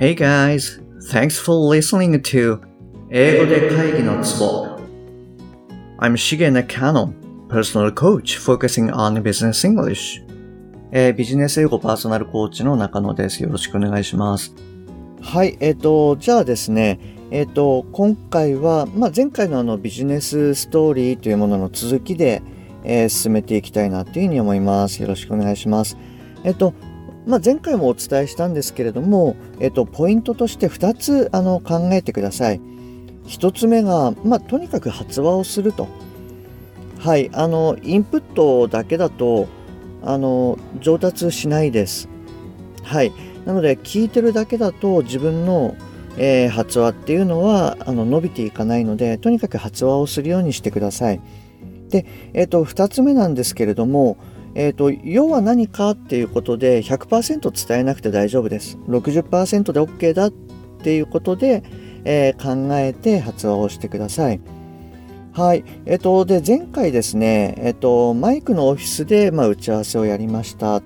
Hey guys, thanks for listening to 英語で会議のツボ I'm Shige Nakano, personal coach focusing on business English. えービジネス英語パーソナルコーチの中野です。よろしくお願いします。はい、えっ、と、じゃあですね、えっ、と、今回は、まあ、前回のあのビジネスストーリーというものの続きで、えー進めていきたいなというふうに思います。よろしくお願いします。えっ、と、まあ、前回もお伝えしたんですけれども、えっと、ポイントとして2つあの考えてください。1つ目が、まあ、とにかく発話をすると。はい、あのインプットだけだとあの上達しないです。はい、なので聞いてるだけだと自分の、えー発話っていうのはあの伸びていかないのでとにかく発話をするようにしてください。で、えっと2つ目なんですけれども、えー、と要は何かっていうことで100%伝えなくて大丈夫です。60%で OK だっていうことで、えー考えて発話をしてください。はい。えっ、と、で、前回ですね、えっ、と、マイクのオフィスで、まあ、打ち合わせをやりました。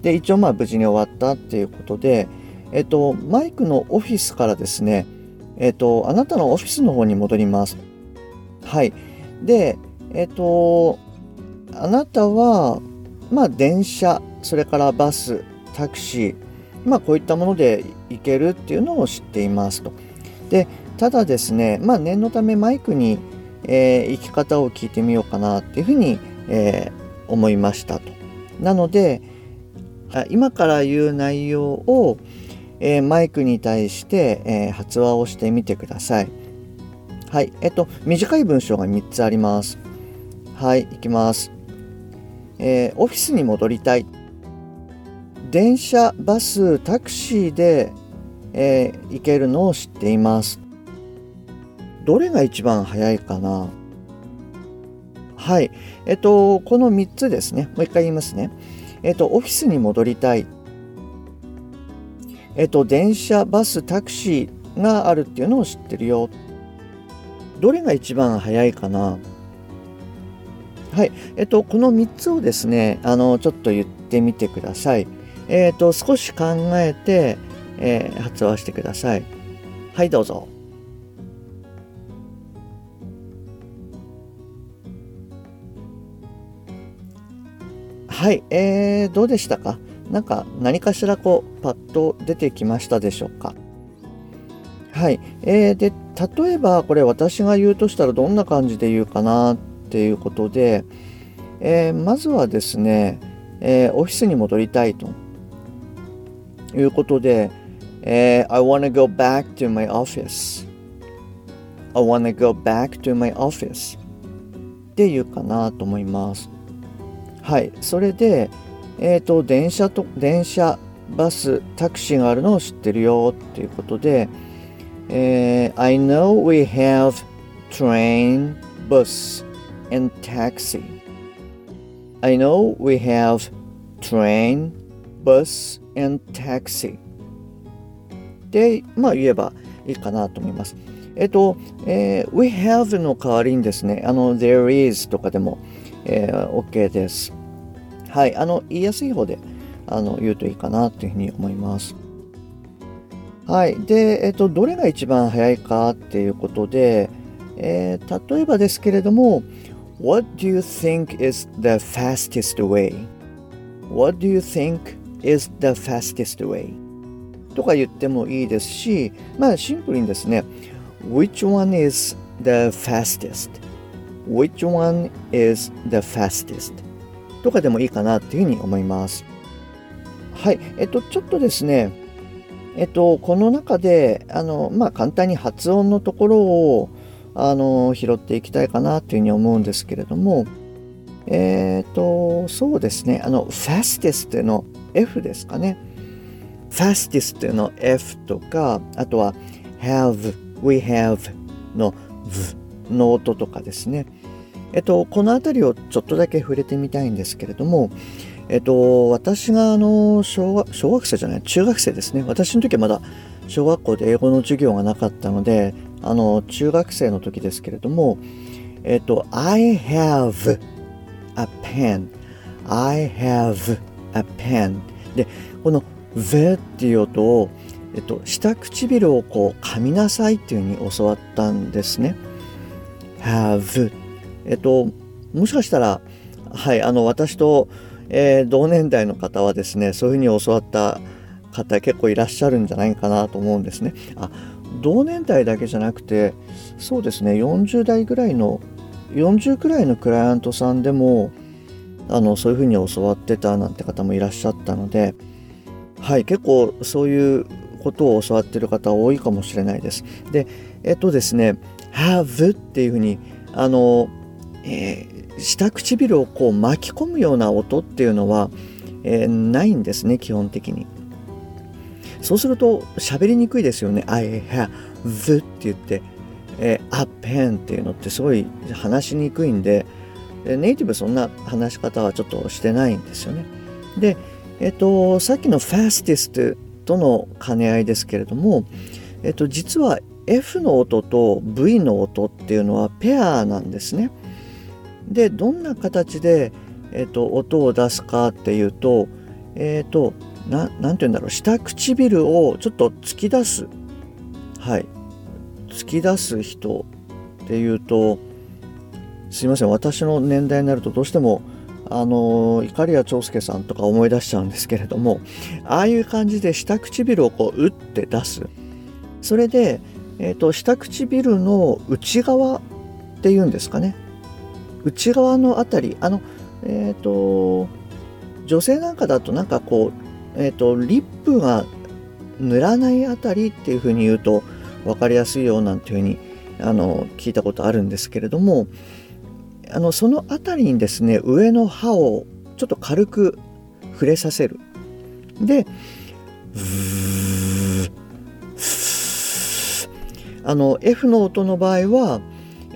で、一応、まあ、無事に終わったっていうことで、えっ、と、マイクのオフィスからですね、えっ、と、あなたのオフィスの方に戻ります。はい。で、えっ、と、あなたは、まあ、電車、それからバス、タクシー、まあ、こういったもので行けるっていうのを知っていますと。で、ただですね、まあ、念のためマイクに、えー行き方を聞いてみようかなっていうふうに、えー思いましたと。なので、今から言う内容を、えーマイクに対して、え発話をしてみてください。はい。えっと、短い文章が3つあります。はい、いきます。えーオフィスに戻りたい。電車、バス、タクシーで、えー行けるのを知っています。どれが一番早いかな？はい。えっと、この3つですね。もう一回言いますね。えっと、オフィスに戻りたい。えっと、電車、バス、タクシーがあるっていうのを知ってるよ。どれが一番早いかな？はい。えっと、この3つをですね、あの、ちょっと言ってみてください。えっと、少し考えて、えー発話してください。はい、どうぞ。はい、えー、どうでしたか？なんか何かしらこうパッと出てきましたでしょうか？はい、えー、で例えばこれ私が言うとしたらどんな感じで言うかなっていうことで、えーまずはですね、えーオフィスに戻りたいということで、えー I wanna go back to my office. I wanna go back to my office. っていうかなと思います。はい、それで、えっ、と、電車と、電車、バス、タクシーがあるのを知ってるよっていうことで、えー I know we have train, bus, and taxi. I know we have train, bus, and taxi. で、まあ言えばいいかなと思います。えっ、と、えー we have の代わりにですね、あの、there is とかでも、えー OK です。はい、あの言いやすい方であの言うといいかなというふうに思います。はい、で、えっと、どれが一番早いかっていうことで、えー例えばですけれども、What do you think is the fastest way? What do you think is the fastest way? とか言ってもいいですし、まあシンプルにですね、Which one is the fastest? Which one is the fastest? とかでもいいかなっていうふうに思います。はい。えっと、ちょっとですね、えっと、この中で、あの、まあ、簡単に発音のところを、あの、拾っていきたいかなっていうふうに思うんですけれども、えっと、そうですね、あの、fastest の F ですかね。fastest の F とか、あとは have, we have の V の音とかですね。えっと、この辺りをちょっとだけ触れてみたいんですけれども、えっと、私があの小学小学生じゃない中学生ですね私の時はまだ小学校で英語の授業がなかったのであの中学生の時ですけれどもえっと I have a pen I have a pen でこの the っていう音をえっと、下唇をこう噛みなさいっていうふうに教わったんですね。have えっともしかしたらはいあの私と、えー、同年代の方はですねそういうふうに教わった方結構いらっしゃるんじゃないかなと思うんですね。あ同年代だけじゃなくてそうですね40代ぐらいの40くらいのクライアントさんでもあのそういうふうに教わってたなんて方もいらっしゃったのではい結構そういうことを教わってる方多いかもしれないです。でえっとですね have っていうふうにあの、えー、下唇をこう巻き込むような音っていうのは、えー、ないんですね基本的に。そうすると喋りにくいですよね。I have って言って、えー、a pen っていうのってすごい話しにくいんで、ネイティブそんな話し方はちょっとしてないんですよね。で、えっと、さっきの fastest との兼ね合いですけれども、えっと、実は F の音と V の音っていうのはペアなんですね。でどんな形で、えっと、音を出すかっていうとえっ、となんて言うんだろう。下唇をちょっと突き出す。はい。突き出す人っていうとすいません。私の年代になるとどうしてもあの碇谷長介さんとか思い出しちゃうんですけれどもああいう感じで下唇をこう打って出す。それで、えーと、下唇の内側っていうんですかね。内側のあたりあのえっ、ー、と女性なんかだとなんかこうえーと、リップが塗らないあたりっていうふうに言うと分かりやすいよなんていうふうにあの聞いたことあるんですけれどもあのその辺りにですね上の歯をちょっと軽く触れさせるであの F の音の場合は、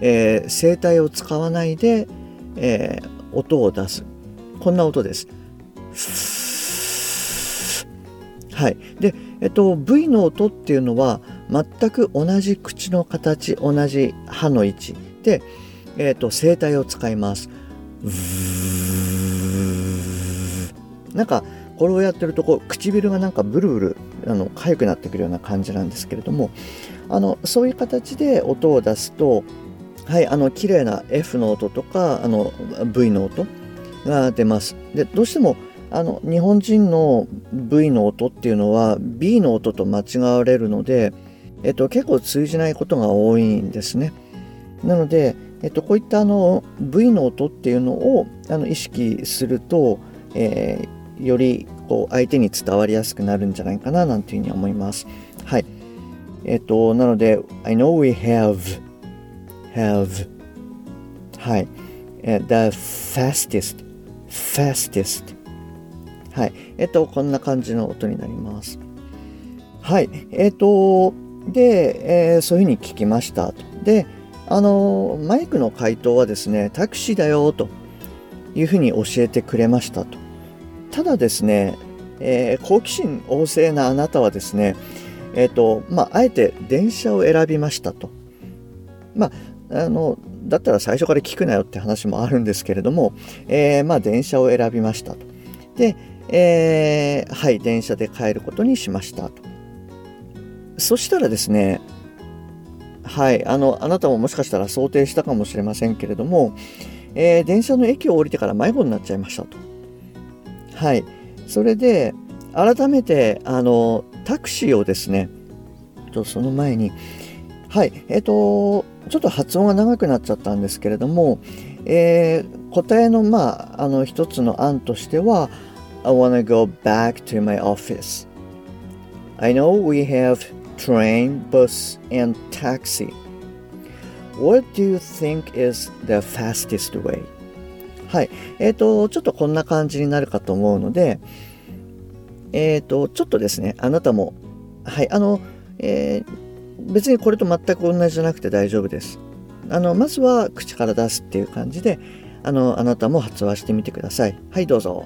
えー、声帯を使わないで、えー、音を出すこんな音です。はい、で、えっと、V の音っていうのは全く同じ口の形同じ歯の位置で、えっと、声帯を使います。なんかこれをやってるとこう唇がなんかブルブルあの痒くなってくるような感じなんですけれどもあのそういう形で音を出すとはいあの綺麗な F の音とかあの V の音が出ます。でどうしてもあの日本人の V の音っていうのは B の音と間違われるので、えっと、結構通じないことが多いんですね。なので、えっと、こういったあの V の音っていうのをあの意識すると、えー、よりこう相手に伝わりやすくなるんじゃないかななんていうふうに思います。はい。えっと、なので、I know we have, have, はい。The fastest, fastest はい。えっと、こんな感じの音になります。はい。えっと、で、えー、そういうふうに聞きましたと。で、あの、マイクの回答はですね、タクシーだよというふうに教えてくれましたと。ただですね、えー、好奇心旺盛なあなたはですね、えっ、ー、と、まあ、あえて電車を選びましたと。まあ、あの、だったら最初から聞くなよって話もあるんですけれども、えー、まあ、電車を選びましたと。で、えー、はい、電車で帰ることにしましたと。そしたらですね、はい、あの、あなたももしかしたら想定したかもしれませんけれども、えー、電車の駅を降りてから迷子になっちゃいましたと。はい、それで、改めて、あの、タクシーをですね、とその前に、はい、えっ、ー、と、ちょっと発音が長くなっちゃったんですけれども、えー、答えの、まあ、あの、一つの案としては、I want to go back to my office. I know we have train, bus, and taxi. What do you think is the fastest way? はい。えっ、ー、と、ちょっとこんな感じになるかと思うので、えっ、ー、と、ちょっとですね、あなたも、はい、あの、えー、別にこれと全く同じじゃなくて大丈夫です。あの、まずは口から出すっていう感じで、あの、あなたも発話してみてください。はい、どうぞ。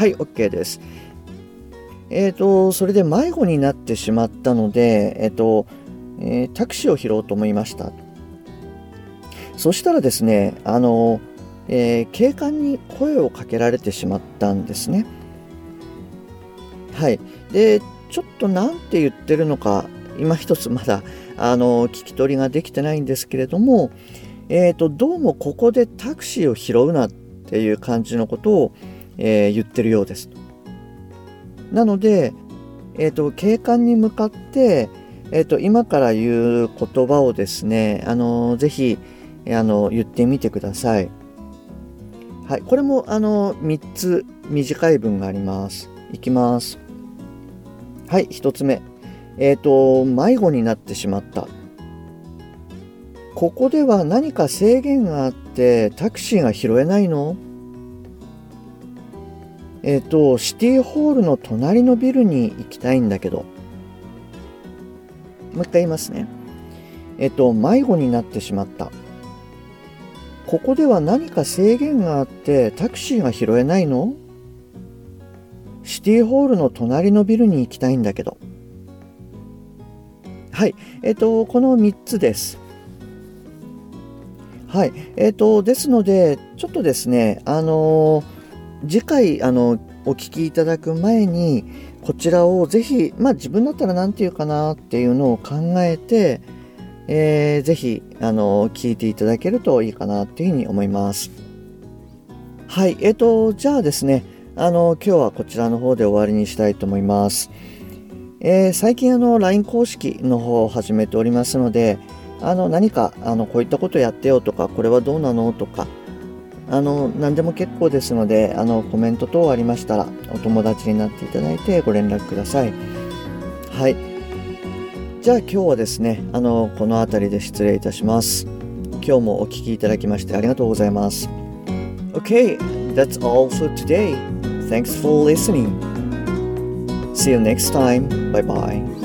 はい、OK です。えっ、ー、と、それで迷子になってしまったので、えっ、ー、と、えー、タクシーを拾おうと思いました。そしたらですねあの、え、警官に声をかけられてしまったんですね。はい。でちょっと何て言ってるのか今一つまだあの聞き取りができてないんですけれども、えーと、どうもここでタクシーを拾うなっていう感じのことを、えー、言ってるようです。なので、えーと、警官に向かって、えーと、今から言う言葉をですね、あのぜひあの言ってみてください。はい、これもあの3つ短い文があります。いきます。はい、1つ目。えっ、ー、と、迷子になってしまった。ここでは何か制限があってタクシーが拾えないの？えっ、と、シティホールの隣のビルに行きたいんだけど。もう一回言いますね。えっ、と、迷子になってしまった。ここでは何か制限があってタクシーが拾えないの？シティホールの隣のビルに行きたいんだけど。はい。えっ、と、この3つです。はい。えっ、と、ですので、ちょっとですね、あのー、次回、あの、お聞きいただく前に、こちらをぜひ、まあ自分だったら何て言うかなっていうのを考えて、えー、ぜひ、あの、聞いていただけるといいかなっていうふうに思います。はい。えっ、ー、と、じゃあですね、あの、今日はこちらの方で終わりにしたいと思います。えー、最近あの LINE 公式の方を始めておりますのであの何かあのこういったことやってよとかこれはどうなのとかあの何でも結構ですのであのコメント等ありましたらお友達になっていただいてご連絡くださいはいじゃあ今日はですねあのこの辺りで失礼いたします今日もお聴きいただきましてありがとうございます OK that's all for today. Thanks for listening. See you next time. Bye bye.